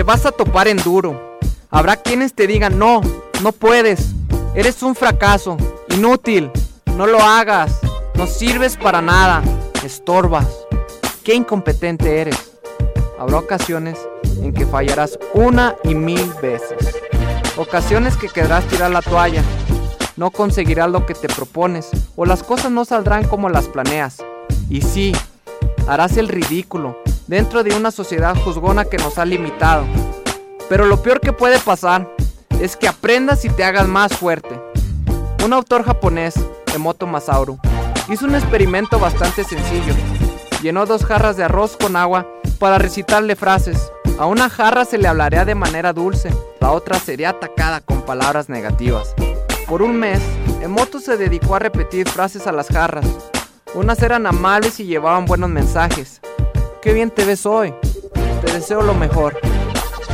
Te vas a topar en duro. Habrá quienes te digan, no, no puedes. Eres un fracaso, inútil. No lo hagas. No sirves para nada. Estorbas. Qué incompetente eres. Habrá ocasiones en que fallarás una y mil veces. Ocasiones que querrás tirar la toalla. No conseguirás lo que te propones o las cosas no saldrán como las planeas. Y sí, harás el ridículo dentro de una sociedad juzgona que nos ha limitado. Pero lo peor que puede pasar es que aprendas y te hagas más fuerte. Un autor japonés, Emoto Masauru, hizo un experimento bastante sencillo. Llenó dos jarras de arroz con agua para recitarle frases. A una jarra se le hablaría de manera dulce, la otra sería atacada con palabras negativas. Por un mes, Emoto se dedicó a repetir frases a las jarras. Unas eran amables y llevaban buenos mensajes. Qué bien te ves hoy. Te deseo lo mejor.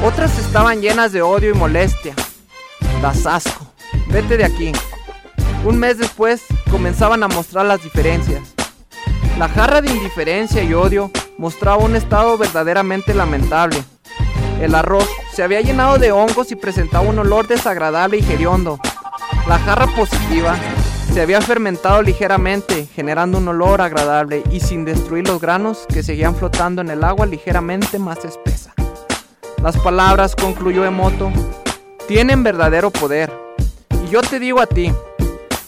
Otras estaban llenas de odio y molestia. Das asco. Vete de aquí. Un mes después comenzaban a mostrar las diferencias. La jarra de indiferencia y odio mostraba un estado verdaderamente lamentable. El arroz se había llenado de hongos y presentaba un olor desagradable y geriondo. La jarra positiva se había fermentado ligeramente, generando un olor agradable y sin destruir los granos que seguían flotando en el agua ligeramente más espesa. Las palabras, concluyó Emoto, tienen verdadero poder. Y yo te digo a ti,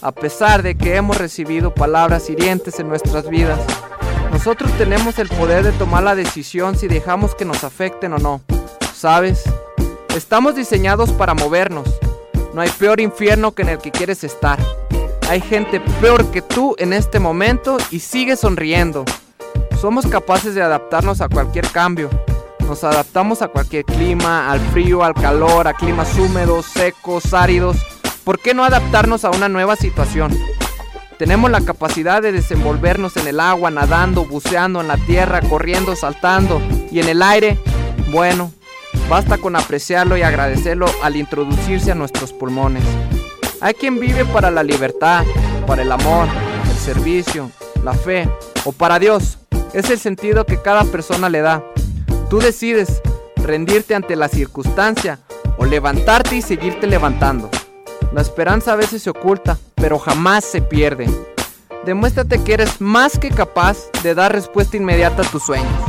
a pesar de que hemos recibido palabras hirientes en nuestras vidas, nosotros tenemos el poder de tomar la decisión si dejamos que nos afecten o no. ¿Sabes? Estamos diseñados para movernos. No hay peor infierno que en el que quieres estar. Hay gente peor que tú en este momento y sigue sonriendo. Somos capaces de adaptarnos a cualquier cambio. Nos adaptamos a cualquier clima, al frío, al calor, a climas húmedos, secos, áridos. ¿Por qué no adaptarnos a una nueva situación? Tenemos la capacidad de desenvolvernos en el agua, nadando, buceando en la tierra, corriendo, saltando y en el aire. Bueno, basta con apreciarlo y agradecerlo al introducirse a nuestros pulmones. Hay quien vive para la libertad, para el amor, el servicio, la fe o para Dios. Es el sentido que cada persona le da. Tú decides rendirte ante la circunstancia o levantarte y seguirte levantando. La esperanza a veces se oculta, pero jamás se pierde. Demuéstrate que eres más que capaz de dar respuesta inmediata a tus sueños.